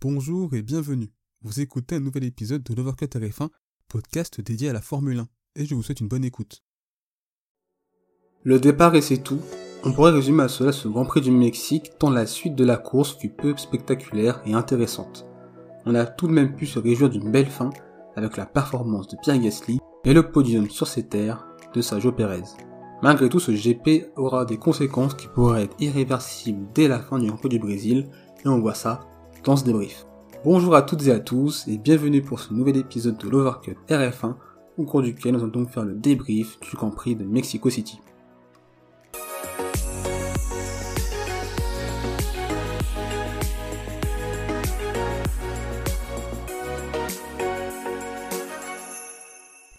Bonjour et bienvenue. Vous écoutez un nouvel épisode de l'Overcut RF1, podcast dédié à la Formule 1, et je vous souhaite une bonne écoute. Le départ et c'est tout. On pourrait résumer à cela ce Grand Prix du Mexique tant la suite de la course fut peu spectaculaire et intéressante. On a tout de même pu se réjouir d'une belle fin avec la performance de Pierre Gasly et le podium sur ses terres de Sergio Perez. Malgré tout, ce GP aura des conséquences qui pourraient être irréversibles dès la fin du Grand Prix du Brésil, et on voit ça dans ce débrief. Bonjour à toutes et à tous, et bienvenue pour ce nouvel épisode de l'Overcut RF1, au cours duquel nous allons donc faire le débrief du Grand Prix de Mexico City.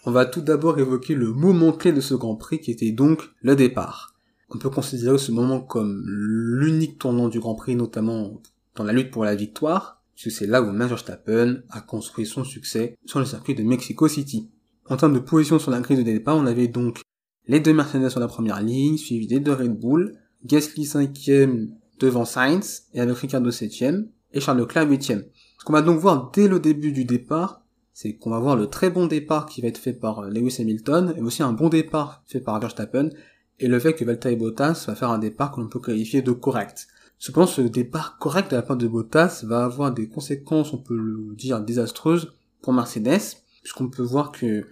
On va tout d'abord évoquer le moment clé de ce Grand Prix qui était donc le départ. On peut considérer ce moment comme l'unique tournant du Grand Prix, notamment dans la lutte pour la victoire, puisque c'est là où Max Verstappen a construit son succès sur le circuit de Mexico City. En termes de position sur la grille de départ, on avait donc les deux Mercedes sur la première ligne, suivis des deux Red Bull, Gasly 5ème devant Sainz, et avec Ricardo 7ème, et Charles Leclerc 8ème. Ce qu'on va donc voir dès le début du départ, c'est qu'on va voir le très bon départ qui va être fait par Lewis Hamilton, et aussi un bon départ fait par Verstappen, et le fait que Valtteri Bottas va faire un départ que l'on peut qualifier de correct. Cependant, ce départ correct de la part de Bottas va avoir des conséquences, on peut le dire, désastreuses pour Mercedes, puisqu'on peut voir que,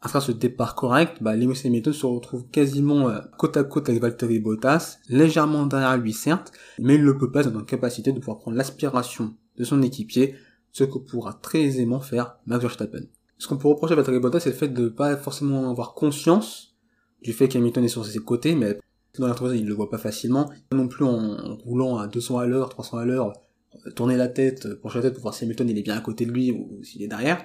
à travers ce départ correct, bah, Lewis Hamilton se retrouve quasiment euh, côte à côte avec Valtteri Bottas, légèrement derrière lui certes, mais il ne peut pas être en capacité de pouvoir prendre l'aspiration de son équipier, ce que pourra très aisément faire Max Verstappen. Ce qu'on peut reprocher à Valtteri Bottas, c'est le fait de ne pas forcément avoir conscience du fait qu'Hamilton est sur ses côtés, mais dans la troisième, il le voit pas facilement. Non plus en roulant à 200 à l'heure, 300 à l'heure, tourner la tête, pencher la tête pour voir si Hamilton il est bien à côté de lui ou s'il est derrière.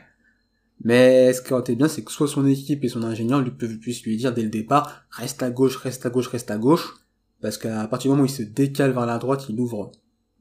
Mais ce qui aurait été bien, c'est que soit son équipe et son ingénieur lui puissent lui dire dès le départ, reste à gauche, reste à gauche, reste à gauche, parce qu'à partir du moment où il se décale vers la droite, il ouvre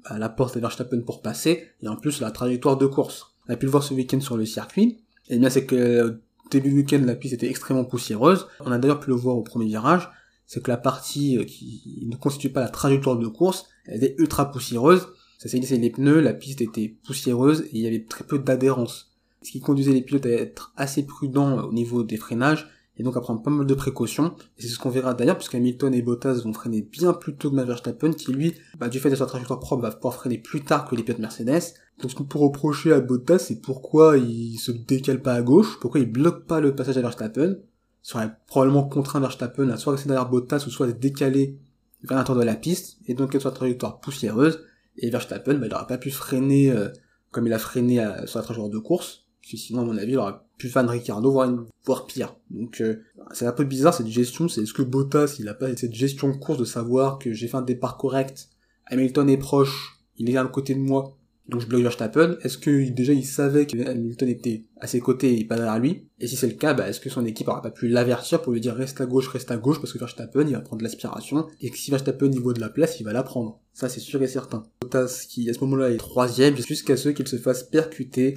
bah, la porte à Verstappen pour passer, et en plus la trajectoire de course. On a pu le voir ce week-end sur le circuit, et bien c'est que début du week-end la piste était extrêmement poussiéreuse, on a d'ailleurs pu le voir au premier virage, c'est que la partie euh, qui ne constitue pas la trajectoire de course, elle était ultra poussiéreuse, ça s'est c'est les pneus, la piste était poussiéreuse, et il y avait très peu d'adhérence. Ce qui conduisait les pilotes à être assez prudents au niveau des freinages, et donc à prendre pas mal de précautions. Et c'est ce qu'on verra d'ailleurs, puisque Hamilton et Bottas vont freiner bien plus tôt que Max Verstappen, qui lui, bah, du fait de sa trajectoire propre, va pouvoir freiner plus tard que les pilotes Mercedes. Donc ce qu'on peut reprocher à Bottas, c'est pourquoi il se décale pas à gauche, pourquoi il bloque pas le passage à Verstappen, serait probablement contraint Verstappen à soit rester derrière Bottas ou soit à décaler vers l'intérieur de la piste, et donc être sur la trajectoire poussiéreuse, et Verstappen, bah, il n'aura pas pu freiner euh, comme il a freiné sur la trajectoire de course, parce sinon, à mon avis, il aurait pu fan Ricardo, voire, une, voire pire. Donc, euh, c'est un peu bizarre cette gestion. C'est est-ce que Bottas, il a pas cette gestion de course de savoir que j'ai fait un départ correct, Hamilton est proche, il est à côté de moi, donc je bloque Verstappen. Est-ce que déjà il savait que Hamilton était à ses côtés et pas derrière lui? Et si c'est le cas, bah, est-ce que son équipe aura pas pu l'avertir pour lui dire reste à gauche, reste à gauche parce que Verstappen il va prendre l'aspiration et que si Verstappen niveau de la place, il va la prendre. Ça c'est sûr et certain. Bottas qui à ce moment-là est troisième jusqu'à ce qu'il se fasse percuter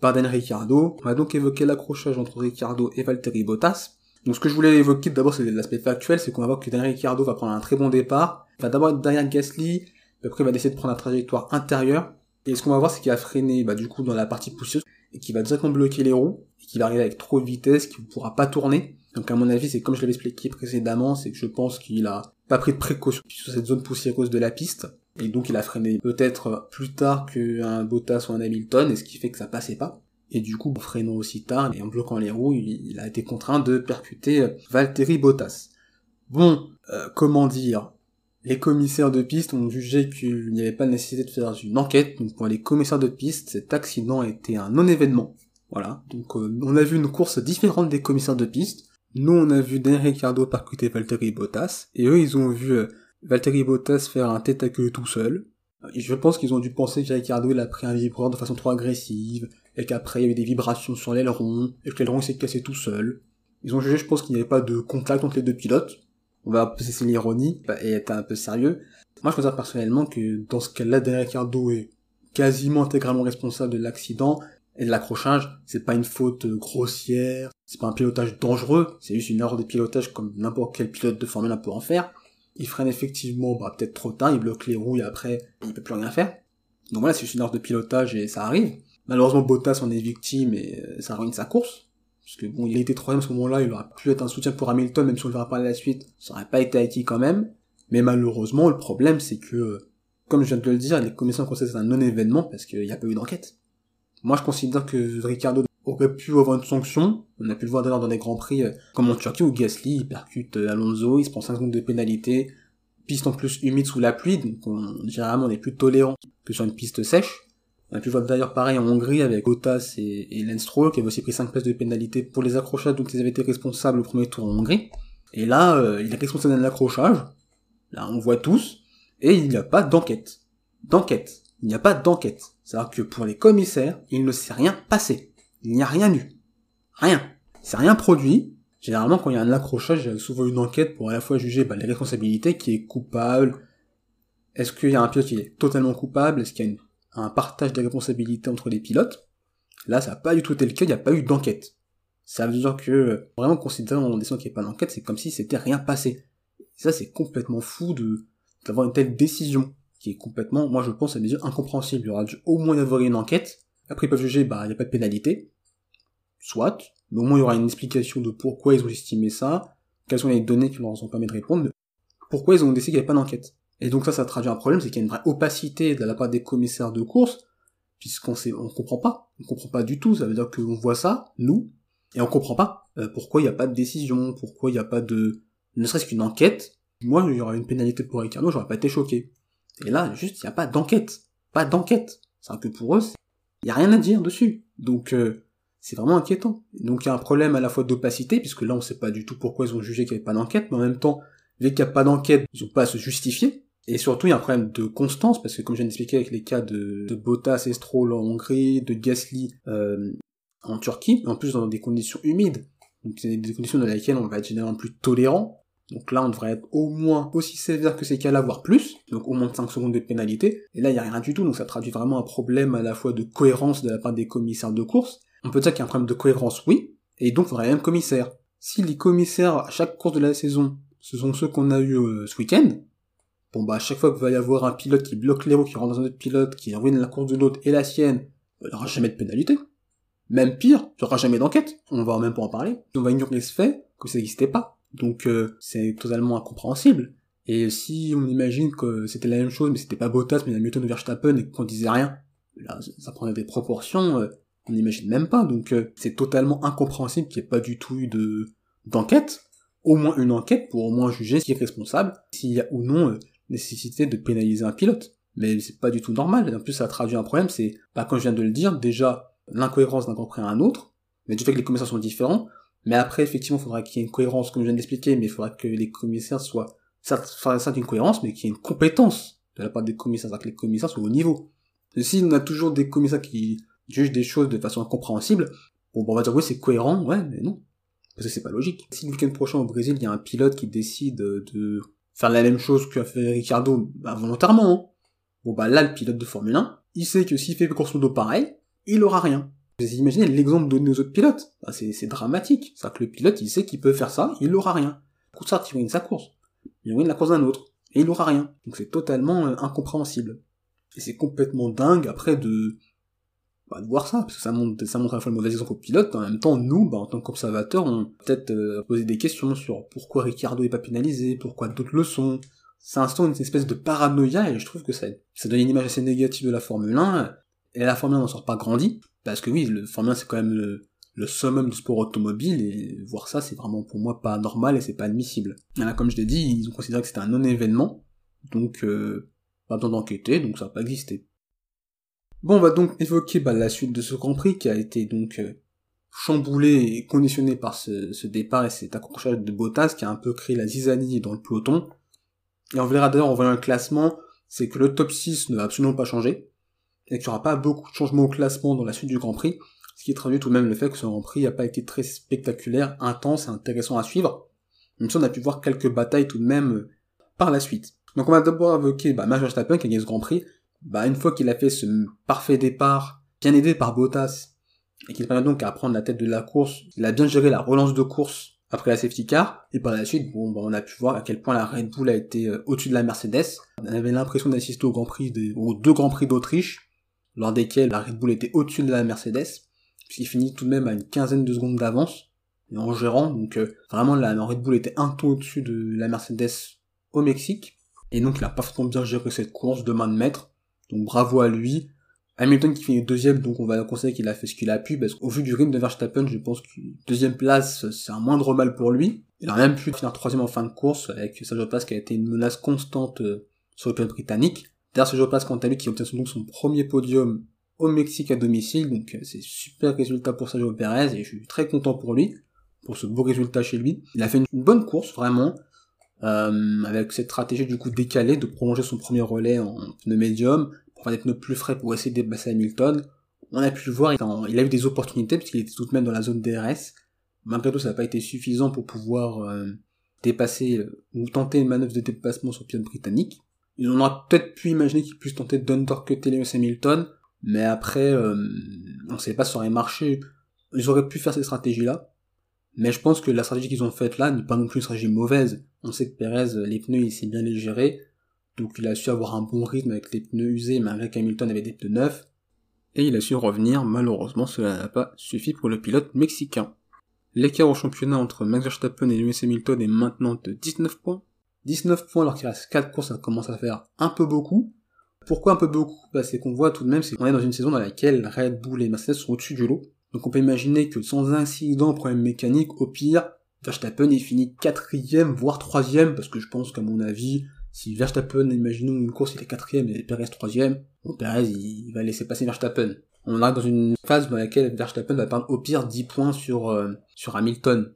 par Dan Ricciardo. On va donc évoquer l'accrochage entre Ricciardo et Valtteri Bottas. Donc ce que je voulais évoquer d'abord c'est l'aspect factuel, c'est qu'on va voir que Dan Ricciardo va prendre un très bon départ, il va d'abord être derrière Gasly, après il va essayer de prendre la trajectoire intérieure, et ce qu'on va voir c'est qu'il va freiner bah, du coup dans la partie pousseuse, et qu'il va directement bloquer les roues, et qu'il va avec trop de vitesse, qu'il ne pourra pas tourner. Donc à mon avis c'est comme je l'avais expliqué précédemment, c'est que je pense qu'il a pas pris de précaution sur cette zone poussiéreuse de la piste, et donc il a freiné peut-être plus tard qu'un Bottas ou un Hamilton, et ce qui fait que ça passait pas. Et du coup, en freinant aussi tard et en bloquant les roues, il, a été contraint de percuter euh, Valtteri Bottas. Bon, euh, comment dire? Les commissaires de piste ont jugé qu'il n'y avait pas nécessité de faire une enquête, donc pour les commissaires de piste, cet accident était un non-événement. Voilà, donc euh, on a vu une course différente des commissaires de piste. Nous, on a vu Dan Ricciardo percuter Valtteri Bottas, et eux, ils ont vu Valtteri Bottas faire un tête à queue tout seul. Je pense qu'ils ont dû penser que Ricciardo il a pris un vibreur de façon trop agressive, et qu'après il y a eu des vibrations sur l'aileron, et que l'aileron s'est cassé tout seul. Ils ont jugé, je pense, qu'il n'y avait pas de contact entre les deux pilotes. On va cesser l'ironie, et être un peu sérieux. Moi, je considère personnellement que dans ce cas-là, Dan Ricciardo est quasiment intégralement responsable de l'accident et de l'accrochage. C'est pas une faute grossière, c'est pas un pilotage dangereux, c'est juste une erreur de pilotage comme n'importe quel pilote de Formule 1 peut en faire il freine effectivement bah, peut-être trop tard, il bloque les roues et après il peut plus rien faire. Donc voilà, c'est une erreur de pilotage et ça arrive. Malheureusement, Bottas en est victime et euh, ça ruine sa course. Parce que bon, il été troisième à ce moment-là, il aurait pu être un soutien pour Hamilton, même si on le verra par la suite, ça aurait pas été acquis quand même. Mais malheureusement, le problème, c'est que, comme je viens de le dire, les commissions considèrent c'est un non-événement parce qu'il n'y a pas eu d'enquête. Moi, je considère que Ricardo aurait pu avoir une sanction. On a pu le voir d'ailleurs dans des grands prix, euh, comme en Turquie où Gasly, il percute euh, Alonso, il se prend 5 secondes de pénalité, piste en plus humide sous la pluie, donc on, généralement on est plus tolérant que sur une piste sèche. On a pu voir d'ailleurs pareil en Hongrie avec Bottas et, et Lance Stroll qui avait aussi pris 5 places de pénalité pour les accrochages dont ils avaient été responsables au premier tour en Hongrie. Et là, euh, il est responsable d'un accrochage. Là, on voit tous. Et il n'y a pas d'enquête. D'enquête. Il n'y a pas d'enquête. C'est-à-dire que pour les commissaires, il ne s'est rien passé. Il n'y a rien eu. Rien. C'est rien produit. Généralement, quand il y a un accrochage, il y a souvent une enquête pour à la fois juger bah, les responsabilités, qui est coupable. Est-ce qu'il y a un pilote qui est totalement coupable? Est-ce qu'il y a une un partage des responsabilités entre les pilotes. Là, ça n'a pas du tout été le cas, il n'y a pas eu d'enquête. Ça veut dire que, vraiment considérant en décidant qu'il n'y a pas d'enquête, c'est comme si c'était rien passé. Et ça, c'est complètement fou de, d'avoir une telle décision, qui est complètement, moi je pense, à mes yeux, incompréhensible. Il y aura dû au moins y avoir une enquête. Après, ils peuvent juger, bah, il n'y a pas de pénalité. Soit. Mais au moins, il y aura une explication de pourquoi ils ont estimé ça, quelles sont les données qui leur ont permis de répondre, pourquoi ils ont décidé qu'il n'y avait pas d'enquête. Et donc ça, ça traduit un problème, c'est qu'il y a une vraie opacité de la part des commissaires de course, puisqu'on sait, on comprend pas, on comprend pas du tout. Ça veut dire qu'on voit ça, nous, et on comprend pas euh, pourquoi il n'y a pas de décision, pourquoi il n'y a pas de, ne serait-ce qu'une enquête. Moi, il y aurait une pénalité pour Ricardo, j'aurais pas été choqué. Et là, juste, il n'y a pas d'enquête, pas d'enquête. C'est un peu pour eux, il y a rien à dire dessus. Donc euh, c'est vraiment inquiétant. Donc il y a un problème à la fois d'opacité, puisque là on sait pas du tout pourquoi ils ont jugé qu'il n'y avait pas d'enquête, mais en même temps, vu qu'il n'y a pas d'enquête, ils ont pas à se justifier. Et surtout, il y a un problème de constance, parce que comme je viens d'expliquer avec les cas de, de Bottas et Stroll en Hongrie, de Gasly euh, en Turquie, en plus dans des conditions humides, donc c'est des conditions dans lesquelles on va être généralement plus tolérant, donc là on devrait être au moins aussi sévère que ces cas-là, voire plus, donc au moins de 5 secondes de pénalité, et là il n'y a rien du tout, donc ça traduit vraiment un problème à la fois de cohérence de la part des commissaires de course. On peut dire qu'il y a un problème de cohérence, oui, et donc il faudrait un commissaire. Si les commissaires à chaque course de la saison, ce sont ceux qu'on a eu euh, ce week-end, Bon bah à chaque fois qu'il va y avoir un pilote qui bloque les roues, qui rentre dans un autre pilote, qui ruine la course de l'autre et la sienne, bah, il n'y aura jamais de pénalité. Même pire, il n'y aura jamais d'enquête, on va même pas en parler. On va ignorer ce fait que ça n'existait pas. Donc euh, c'est totalement incompréhensible. Et si on imagine que c'était la même chose, mais c'était pas Bottas, mais Hamilton ou Verstappen, et qu'on disait rien, là ça prenait des proportions, euh, on n'imagine même pas. Donc euh, c'est totalement incompréhensible qu'il n'y ait pas du tout eu de d'enquête. Au moins une enquête pour au moins juger qui est responsable, s'il y a ou non nécessité de pénaliser un pilote. Mais c'est pas du tout normal. Et en plus, ça traduit un problème, c'est, bah, comme je viens de le dire, déjà, l'incohérence d'un compris à un autre, mais du fait que les commissaires sont différents. Mais après, effectivement, il faudra qu'il y ait une cohérence, comme je viens d'expliquer, mais il faudra que les commissaires soient, ça, ça une cohérence, mais qu'il y ait une compétence de la part des commissaires, que les commissaires soient au niveau. Si on a toujours des commissaires qui jugent des choses de façon incompréhensible, bon, bah, on va dire oui, c'est cohérent, ouais, mais non. Parce que c'est pas logique. Si le week-end prochain au Brésil, il y a un pilote qui décide de faire la même chose qu'a fait Ricardo, bah, volontairement. Hein. Bon bah là, le pilote de Formule 1, il sait que s'il fait grosso modo pareil, il aura rien. Vous imaginez l'exemple donné aux autres pilotes? Bah, C'est dramatique. C'est-à-dire que le pilote, il sait qu'il peut faire ça, il aura rien. Coup ça, il ruine sa course. Il ruine la course d'un autre. Et il aura rien. Donc c'est totalement euh, incompréhensible. Et c'est complètement dingue après de bah, de voir ça, parce que ça montre, ça montre à la fois le mauvais exemple au pilote, en même temps, nous, bah, en tant qu'observateurs, on peut-être euh, poser des questions sur pourquoi Ricardo est pas pénalisé, pourquoi d'autres le sont. Ça instaure une espèce de paranoïa, et je trouve que ça, ça donne une image assez négative de la Formule 1, et la Formule 1 n'en sort pas grandi, parce que oui, le Formule 1 c'est quand même le, summum du sport automobile, et voir ça, c'est vraiment pour moi pas normal et c'est pas admissible. Là, comme je l'ai dit, ils ont considéré que c'était un non-événement, donc euh, pas besoin d'enquêter, donc ça n'a pas existé. Bon, on va donc évoquer bah, la suite de ce Grand Prix qui a été donc euh, chamboulé et conditionné par ce, départ et cet accrochage de Bottas qui a un peu créé la zizanie dans le peloton. Et on verra d'ailleurs en voyant le classement, c'est que le top 6 ne va absolument pas changer, et qu'il n'y aura pas beaucoup de changements au classement dans la suite du Grand Prix, ce qui traduit tout de même le fait que ce Grand Prix n'a pas été très spectaculaire, intense et intéressant à suivre, même si on a pu voir quelques batailles tout de même euh, par la suite. Donc on va d'abord évoquer bah, Max Verstappen qui a gagné ce Grand Prix, bah une fois qu'il a fait ce parfait départ, bien aidé par Bottas, et qu'il permet donc à prendre la tête de la course, il a bien géré la relance de course après la safety car, et par la suite, bon, bah, on a pu voir à quel point la Red Bull a été euh, au-dessus de la Mercedes. On avait l'impression d'assister au Grand Prix, des, aux deux Grands Prix d'Autriche, lors desquels la Red Bull était au-dessus de la Mercedes, puisqu'il finit tout de même à une quinzaine de secondes d'avance, et en gérant, donc euh, vraiment la Red Bull était un ton au-dessus de la Mercedes au Mexique, et donc il a parfaitement bien géré cette course de main de maître, donc bravo à lui, Hamilton qui finit deuxième, donc on va considérer qu'il a fait ce qu'il a pu, parce qu'au vu du rythme de Verstappen, je pense que deuxième place, c'est un moindre mal pour lui. Il a même pu finir troisième en fin de course, avec Sergio Paz qui a été une menace constante euh, sur le pilote britannique. D'ailleurs, Sergio Paz, quant à lui, qui obtient donc son premier podium au Mexique à domicile, donc euh, c'est super résultat pour Sergio Perez, et je suis très content pour lui, pour ce beau résultat chez lui. Il a fait une bonne course, vraiment, euh, avec cette stratégie du coup décalée de prolonger son premier relais en pneu médium, pour faire des pneus plus frais pour essayer de dépasser Hamilton. On a pu le voir, il a eu des opportunités puisqu'il était tout de même dans la zone DRS. Malgré tout, ça n'a pas été suffisant pour pouvoir euh, dépasser euh, ou tenter une manœuvre de dépassement sur pilote britannique. Ils ont peut-être pu imaginer qu'ils puissent tenter d'undercutter Lewis Hamilton, mais après, euh, on ne sait pas si ça aurait marché. Ils auraient pu faire ces stratégies-là, mais je pense que la stratégie qu'ils ont faite là n'est pas non plus une stratégie mauvaise. On sait que Perez, les pneus, il sait bien les gérer, donc il a su avoir un bon rythme avec les pneus usés malgré qu'Hamilton avait des pneus neufs. Et il a su revenir, malheureusement cela n'a pas suffi pour le pilote mexicain. L'écart au championnat entre Max Verstappen et Lewis Hamilton est maintenant de 19 points. 19 points alors qu'il reste 4 courses, ça commence à faire un peu beaucoup. Pourquoi un peu beaucoup? Bah, C'est qu'on voit tout de même, c'est qu'on est dans une saison dans laquelle Red Bull et Mercedes sont au-dessus du lot. Donc on peut imaginer que sans incident, problème mécanique, au pire, Verstappen est fini quatrième, voire troisième, parce que je pense qu'à mon avis, si Verstappen, imaginons une course, il est quatrième et Perez troisième, bon, Perez, il, va laisser passer Verstappen. On est dans une phase dans laquelle Verstappen va perdre au pire 10 points sur, euh, sur Hamilton.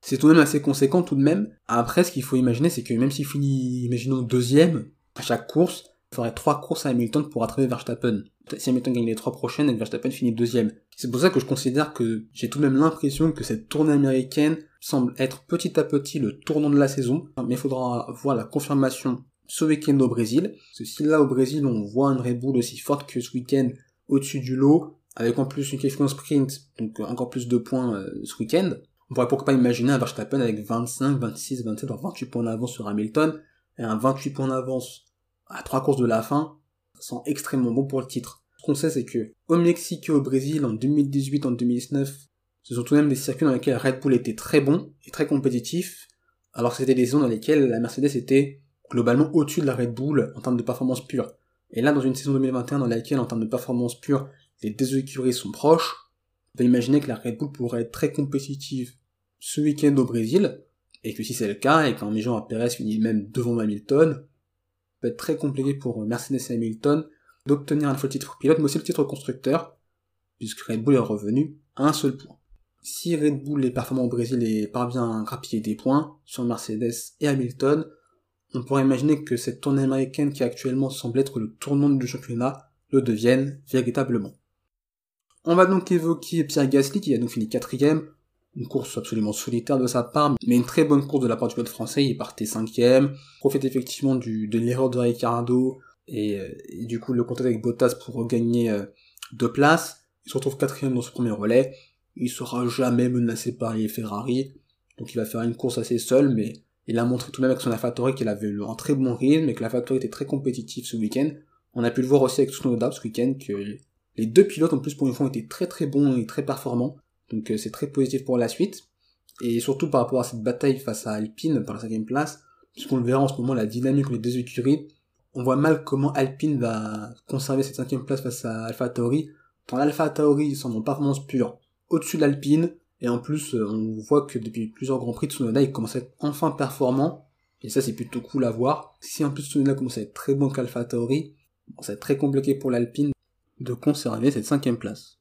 C'est tout de même assez conséquent tout de même. Après, ce qu'il faut imaginer, c'est que même s'il finit, imaginons deuxième, à chaque course, il faudrait trois courses à Hamilton pour rattraper Verstappen. Si Hamilton gagne les trois prochaines et Verstappen finit deuxième. C'est pour ça que je considère que j'ai tout de même l'impression que cette tournée américaine semble être petit à petit le tournant de la saison, mais il faudra voir la confirmation ce week-end au Brésil. Parce que si là au Brésil on voit un Red aussi forte que ce week-end au-dessus du lot, avec en plus une question sprint, donc encore plus de points euh, ce week-end, on pourrait pourquoi pas imaginer un Verstappen avec 25, 26, 27, voire 28 points d'avance sur Hamilton, et un 28 points d'avance à trois courses de la fin, ça sent extrêmement bon pour le titre. Ce qu'on sait, c'est que au Mexique et au Brésil, en 2018, en 2019, ce sont tout de même des circuits dans lesquels Red Bull était très bon et très compétitif, alors c'était des saisons dans lesquelles la Mercedes était globalement au-dessus de la Red Bull en termes de performance pure. Et là, dans une saison 2021 dans laquelle, en termes de performance pure, les deux écuries sont proches, on peut imaginer que la Red Bull pourrait être très compétitive ce week-end au Brésil, et que si c'est le cas, et qu'en à Perez finit même devant Hamilton, peut être très compliqué pour Mercedes et Hamilton d'obtenir un fois le titre pilote, mais aussi le titre constructeur, puisque Red Bull est revenu à un seul point. Si Red Bull est performant au Brésil et parvient à grappiller des points sur Mercedes et Hamilton, on pourrait imaginer que cette tournée américaine qui actuellement semble être le tournant du championnat le devienne véritablement. On va donc évoquer Pierre Gasly qui a donc fini quatrième, une course absolument solitaire de sa part, mais une très bonne course de la part du pilote français, il partait cinquième, profite effectivement du, de l'erreur de Ricardo, et, euh, du coup le contact avec Bottas pour regagner euh, deux places, il se retrouve quatrième dans ce premier relais, il sera jamais menacé par les Ferrari, donc il va faire une course assez seul, mais il a montré tout de même avec son AlphaTauri qu'il avait un très bon rythme et que l'AlphaTauri était très compétitif ce week-end. On a pu le voir aussi avec Tsunoda ce week-end que les deux pilotes en plus pour une fois étaient très très bons et très performants, donc euh, c'est très positif pour la suite. Et surtout par rapport à cette bataille face à Alpine par la cinquième place, puisqu'on le verra en ce moment la dynamique des deux écuries, on voit mal comment Alpine va conserver cette cinquième place face à AlphaTauri, tant l'AlphaTauri sont en performance pure au-dessus de l'Alpine, et en plus, euh, on voit que depuis plusieurs Grands Prix, Tsunoda, il commence à être enfin performant, et ça c'est plutôt cool à voir. Si en plus Tsunoda commence à être très bon qu'Alpha Tauri, ça va être très compliqué pour l'Alpine de conserver cette cinquième place.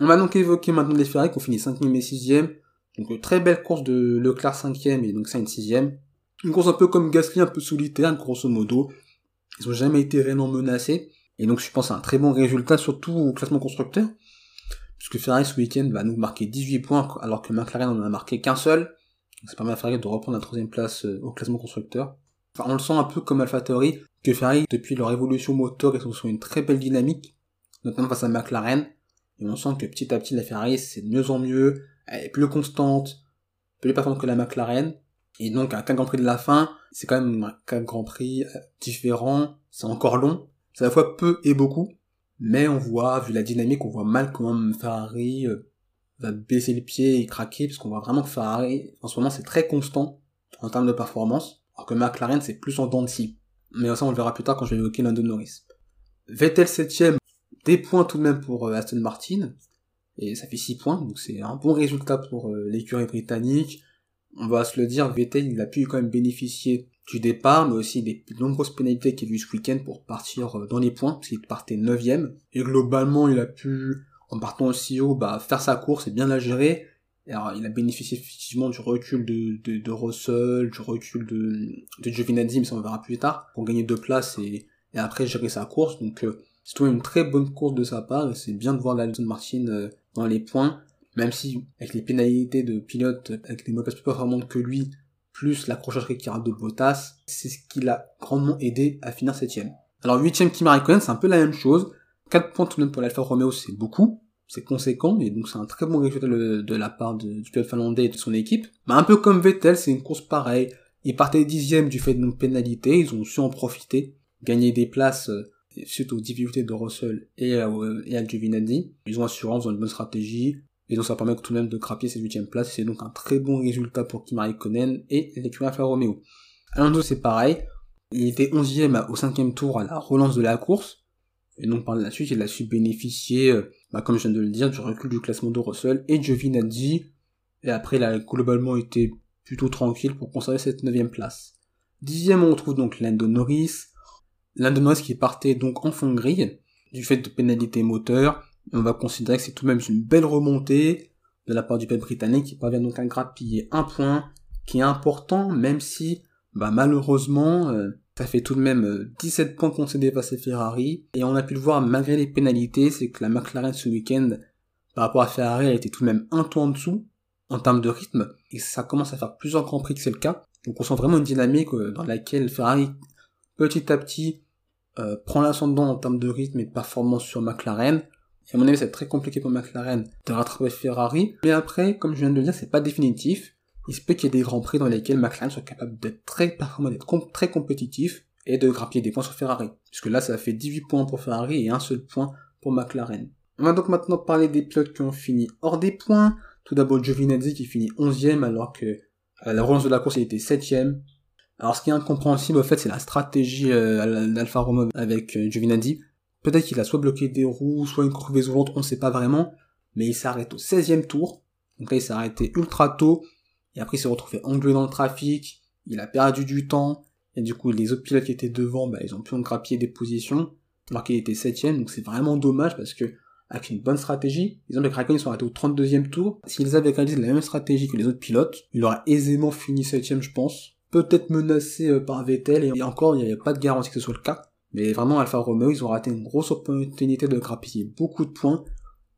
On va donc évoquer maintenant les Ferrari qui ont fini 5 et 6 Donc une très belle course de Leclerc 5 et donc ça une 6 Une course un peu comme Gasly, un peu solitaire, grosso modo. Ils ont jamais été réellement menacés. Et donc je pense à un très bon résultat, surtout au classement constructeur puisque Ferrari ce week-end va nous marquer 18 points alors que McLaren en a marqué qu'un seul. Ça permet à Ferrari de reprendre la troisième place euh, au classement constructeur. Enfin, on le sent un peu comme AlphaTauri, que Ferrari, depuis leur évolution moteur, ils sont sur une très belle dynamique, notamment face à McLaren, et on sent que petit à petit la Ferrari c'est de mieux en mieux, elle est plus constante, plus performant que la McLaren. Et donc, 4 Grand Prix de la fin, c'est quand même un Grand Prix euh, différent, c'est encore long, c'est à la fois peu et beaucoup, mais on voit, vu la dynamique, on voit mal comment Ferrari euh, va baisser le pied et craquer, parce qu'on voit vraiment que Ferrari, en ce moment, c'est très constant en termes de performance, alors que McLaren, c'est plus en dents de scie. Mais ça, on le verra plus tard quand je vais évoquer Lando Norris. Vettel 7ème, des points tout de même pour euh, Aston Martin, et ça fait 6 points, donc c'est un bon résultat pour l'écurie britannique on va se le dire, Vettel, il a pu quand même bénéficier du départ, mais aussi des nombreuses pénalités qu'il a eu ce week-end pour partir euh, dans les points, parce qu'il partait 9 Et globalement, il a pu, en partant aussi haut, bah, faire sa course et bien la gérer. Alors, il a bénéficié effectivement du recul de, de, Russell, du recul de, de Giovinazzi, mais ça on verra plus tard, pour gagner deux places et, et après gérer sa course. Donc, euh, c'est tout une très bonne course de sa part, et c'est bien de voir l'Alton Martin euh, dans les points même si avec les pénalités de pilote avec des motos plus performantes que lui, plus l'accrochage Ricardo Bottas, c'est ce qui l'a grandement aidé à finir septième. Alors huitième Kimi Raikkonen, c'est un peu la même chose. 4 points tout de même pour l'Alfa Romeo, c'est beaucoup, c'est conséquent, et donc c'est un très bon résultat de, la part du pilote finlandais et de son équipe. Mais un peu comme Vettel, c'est une course pareille. Ils partaient dixième du fait d'une pénalité, ils ont su en profiter, gagner des places euh, suite aux difficultés de Russell et, euh, et à. Ils ont assurance, ils ont une bonne stratégie, et donc ça permet tout de même de crapier cette huitième place. C'est donc un très bon résultat pour Kimi Raikkonen et l'écurie Alfa Romeo. Alonso c'est pareil. Il était 11ème au cinquième tour à la relance de la course. Et donc par la suite il a su bénéficier, euh, bah, comme je viens de le dire, du recul du classement de Russell et Giovinazzi. Et après il a globalement été plutôt tranquille pour conserver cette neuvième place. Dixième on retrouve donc Lando Norris. Lando Norris qui partait donc en fond grille du fait de pénalités moteur on va considérer que c'est tout de même une belle remontée de la part du peuple britannique. Qui parvient donc à grappiller un point qui est important même si bah malheureusement euh, ça fait tout de même 17 euh, points concédés face à Ferrari. Et on a pu le voir malgré les pénalités c'est que la McLaren ce week-end par rapport à Ferrari elle était tout de même un tour en dessous en termes de rythme. Et ça commence à faire plusieurs grands prix que c'est le cas. Donc on sent vraiment une dynamique euh, dans laquelle Ferrari petit à petit prend l'ascendant en termes de rythme et de performance sur McLaren et à mon avis, c'est très compliqué pour McLaren de rattraper Ferrari. Mais après, comme je viens de le dire, c'est pas définitif. Il se peut qu'il y ait des grands prix dans lesquels McLaren soit capable d'être très performant, d'être très compétitif et de grappiller des points sur Ferrari. Puisque là, ça fait 18 points pour Ferrari et un seul point pour McLaren. On va donc maintenant parler des pilotes qui ont fini hors des points. Tout d'abord Giovinazzi qui finit 11ème alors que à la relance de la course il était 7ème. Alors ce qui est incompréhensible au fait c'est la stratégie euh, d'Alfa Romeo avec euh. Peut-être qu'il a soit bloqué des roues, soit une crevaison lente, on ne sait pas vraiment, mais il s'arrête au 16e tour. Donc là, il s'est arrêté ultra tôt, et après il s'est retrouvé englué dans le trafic, il a perdu du temps, et du coup, les autres pilotes qui étaient devant, bah, ils ont pu en grappiller des positions, alors qu'il était 7ème, donc c'est vraiment dommage parce que, avec une bonne stratégie, ils ont les Kraken, ils sont arrêtés au 32e tour. S'ils avaient réalisé la même stratégie que les autres pilotes, il aurait aisément fini 7ème, je pense. Peut-être menacé euh, par Vettel, et encore, il n'y avait pas de garantie que ce soit le cas. Mais vraiment, Alfa Romeo, ils ont raté une grosse opportunité de grappiller beaucoup de points,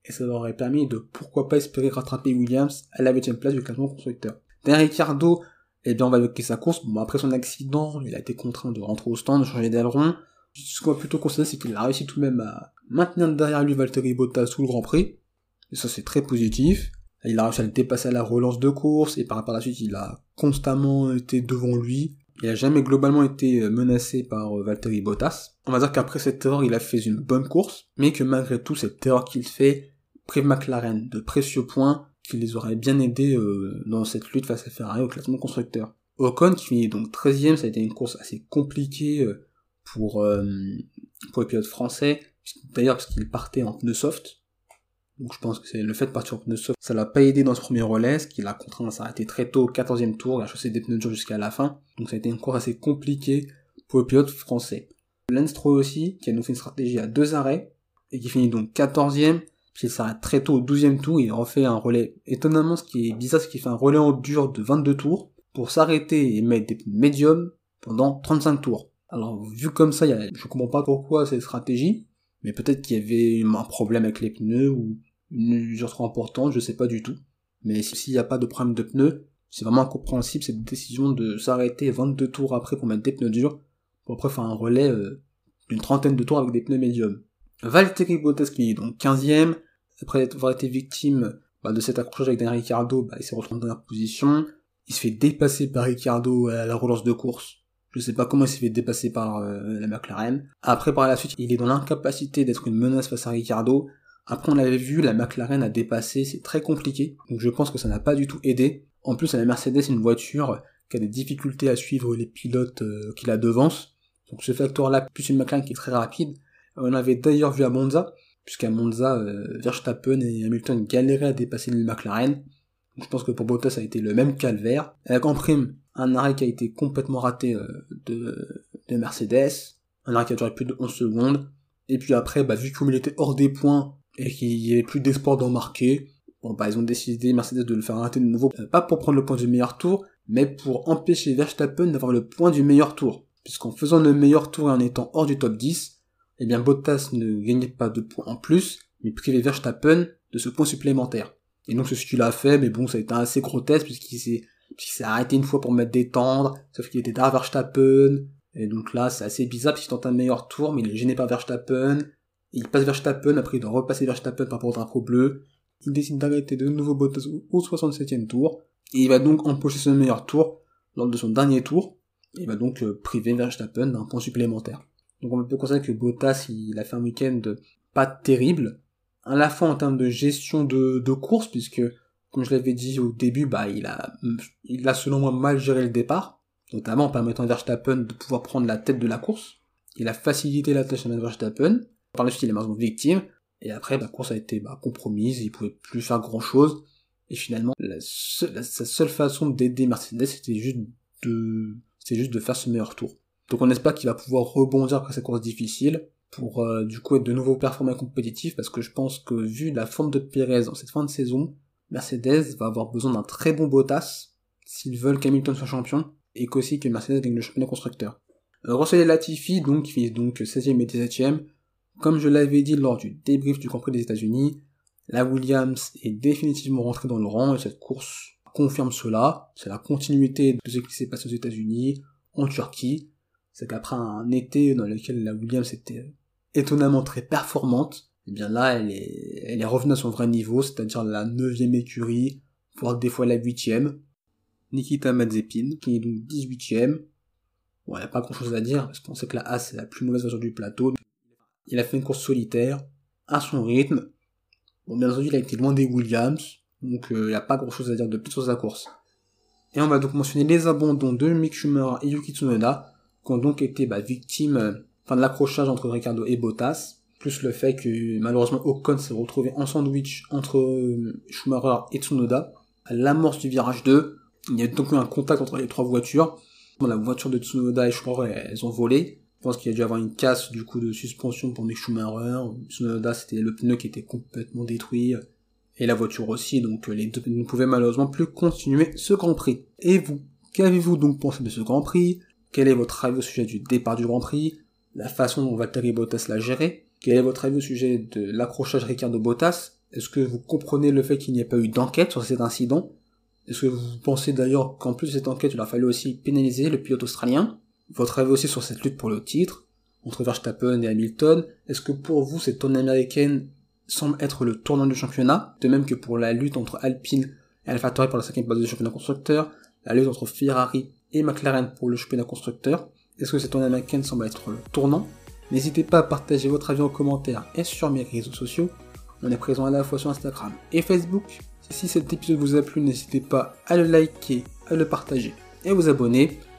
et ça leur aurait permis de pourquoi pas espérer rattraper Williams à la 8 place du classement constructeur. Derrière Ricardo, eh bien, on va bloquer sa course. Bon, après son accident, il a été contraint de rentrer au stand, de changer d'aileron. Ce qu'on va plutôt considérer, c'est qu'il a réussi tout de même à maintenir derrière lui Valtteri Bottas sous le Grand Prix. Et ça, c'est très positif. Il a réussi à le dépasser à la relance de course, et par, par la suite, il a constamment été devant lui. Il a jamais globalement été euh, menacé par euh, Valtteri Bottas. On va dire qu'après cette erreur, il a fait une bonne course, mais que malgré tout, cette erreur qu'il fait prive McLaren de précieux points qui les auraient bien aidés euh, dans cette lutte face à Ferrari au classement constructeur. Ocon, qui finit donc 13ème, ça a été une course assez compliquée pour, pour les pilotes français, d'ailleurs parce qu'il partait en pneu soft, donc je pense que c'est le fait de partir en pneu soft, ça l'a pas aidé dans ce premier relais, ce qui l'a contraint à s'arrêter très tôt au 14e tour, à chausser des pneus durs jusqu'à la fin. Donc ça a été une course assez compliquée pour le pilote français. Lance aussi, qui a nous fait une stratégie à deux arrêts, et qui finit donc 14e, puis il s'arrête très tôt au 12e tour, il refait un relais. Étonnamment, ce qui est bizarre, c'est qu'il fait un relais en dur de 22 tours, pour s'arrêter et mettre des pneus médiums pendant 35 tours. Alors, vu comme ça, je comprends pas pourquoi cette stratégie, mais peut-être qu'il y avait un problème avec les pneus, ou une usure trop importante, je sais pas du tout. Mais s'il n'y a pas de problème de pneus, c'est vraiment incompréhensible cette décision de s'arrêter 22 tours après pour mettre des pneus durs, pour après faire un relais euh, d'une trentaine de tours avec des pneus médiums. Valtteri Bottas qui est donc 15ème, après avoir été victime bah, de cet accrochage avec Daniel Ricciardo, bah, il s'est retrouvé dans la position, il se fait dépasser par Ricciardo à la relance de course. Je sais pas comment il s'est fait dépasser par euh, la McLaren. Après, par la suite, il est dans l'incapacité d'être une menace face à Ricciardo. Après, on l'avait vu, la McLaren a dépassé, c'est très compliqué. Donc je pense que ça n'a pas du tout aidé. En plus, la Mercedes, c'est une voiture qui a des difficultés à suivre les pilotes euh, qui la devancent. Donc ce facteur-là, plus une McLaren qui est très rapide. On avait d'ailleurs vu à Monza, puisqu'à Monza, euh, Verstappen et Hamilton galéraient à dépasser les McLaren. Donc je pense que pour Bottas, ça a été le même calvaire. Avec en prime, un arrêt qui a été complètement raté euh, de, de, Mercedes, un arrêt qui a duré plus de 11 secondes. Et puis après, bah, vu qu'il était hors des points et qu'il y avait plus d'espoir d'en marquer, bon bah ils ont décidé Mercedes de le faire arrêter de nouveau, pas pour prendre le point du meilleur tour, mais pour empêcher Verstappen d'avoir le point du meilleur tour. Puisqu'en faisant le meilleur tour et en étant hors du top 10, eh bien Bottas ne gagnait pas de points en plus, mais privait Verstappen de ce point supplémentaire. Et donc c'est ce qu'il a fait, mais bon, ça a été assez grotesque puisqu'il s'est, s'est arrêté une fois pour mettre détendre, sauf qu'il était derrière Verstappen, et donc là c'est assez bizarre puisqu'il tente un meilleur tour, mais il est gêné par Verstappen, il passe Verstappen, après il doit repasser Verstappen par rapport au drapeau bleu, il décide d'arrêter de nouveau Bottas au 67e tour, et il va donc empocher son meilleur tour lors de son dernier tour, et il va donc euh, priver Verstappen d'un point supplémentaire. Donc on peut constater que Bottas il a fait un week-end pas terrible, à la fois en termes de gestion de, de course, puisque comme je l'avais dit au début, bah il a il a selon moi mal géré le départ, notamment en permettant à Verstappen de pouvoir prendre la tête de la course. Il a facilité la tâche à Verstappen. Par la suite, il est malheureusement victime. Et après, la course a été bah, compromise, il pouvait plus faire grand chose. Et finalement, la, sa seule façon d'aider Mercedes, c'était juste de, c'était juste de faire ce meilleur tour. Donc on espère qu'il va pouvoir rebondir après cette course difficile pour euh, du coup être de nouveau performant compétitif parce que je pense que vu la forme de Perez dans cette fin de saison, Mercedes va avoir besoin d'un très bon Bottas s'ils veulent qu'Hamilton soit champion et qu'aussi que Mercedes gagne le championnat constructeur. Euh, Russell et Latifi donc finissent donc 16e et 17e. Comme je l'avais dit lors du débrief du Grand Prix des États-Unis, la Williams est définitivement rentrée dans le rang et cette course confirme cela. C'est la continuité de ce qui s'est passé aux États-Unis, en Turquie, c'est qu'après un été dans lequel la Williams était étonnamment très performante, et eh bien là, elle est, elle est revenue à son vrai niveau, c'est-à-dire la neuvième écurie, voire des fois la huitième. Nikita Mazepin, qui est donc 18ème. Bon, il n'y a pas grand chose à dire, parce qu'on sait que la A, c'est la plus mauvaise voiture du plateau. Il a fait une course solitaire, à son rythme. Bon, bien entendu, il a été loin des Williams, donc il n'y a pas grand chose à dire de plus sur sa course. Et on va donc mentionner les abandons de Mick Schumacher et Yuki Tsunoda, qui ont donc été bah, victimes euh, de l'accrochage entre Ricardo et Bottas, plus le fait que malheureusement Ocon s'est retrouvé en sandwich entre euh, Schumacher et Tsunoda. À l'amorce du virage 2, il y a donc eu un contact entre les trois voitures. La voiture de Tsunoda et Schumacher, elles ont volé. Je pense qu'il y a dû avoir une casse du coup de suspension pour Mick Schumacher. Tsunoda, c'était le pneu qui était complètement détruit. Et la voiture aussi, donc les deux ne pouvaient malheureusement plus continuer ce Grand Prix. Et vous, qu'avez-vous donc pensé de ce Grand Prix? Quel est votre avis au sujet du départ du Grand Prix? La façon dont Valtteri Bottas l'a géré? Quel est votre avis au sujet de l'accrochage Ricardo Bottas? Est-ce que vous comprenez le fait qu'il n'y ait pas eu d'enquête sur cet incident? Est-ce que vous pensez d'ailleurs qu'en plus de cette enquête, il a fallu aussi pénaliser le pilote australien? Votre avis aussi sur cette lutte pour le titre entre Verstappen et Hamilton Est-ce que pour vous, cette tournée américaine semble être le tournant du championnat? De même que pour la lutte entre Alpine et AlphaTauri pour la cinquième place du championnat constructeur, la lutte entre Ferrari et McLaren pour le championnat constructeur. Est-ce que cette tournée américaine semble être le tournant? N'hésitez pas à partager votre avis en commentaire et sur mes réseaux sociaux. On est présent à la fois sur Instagram et Facebook. Si cet épisode vous a plu, n'hésitez pas à le liker, à le partager et à vous abonner.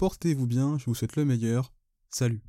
portez-vous bien, je vous souhaite le meilleur. Salut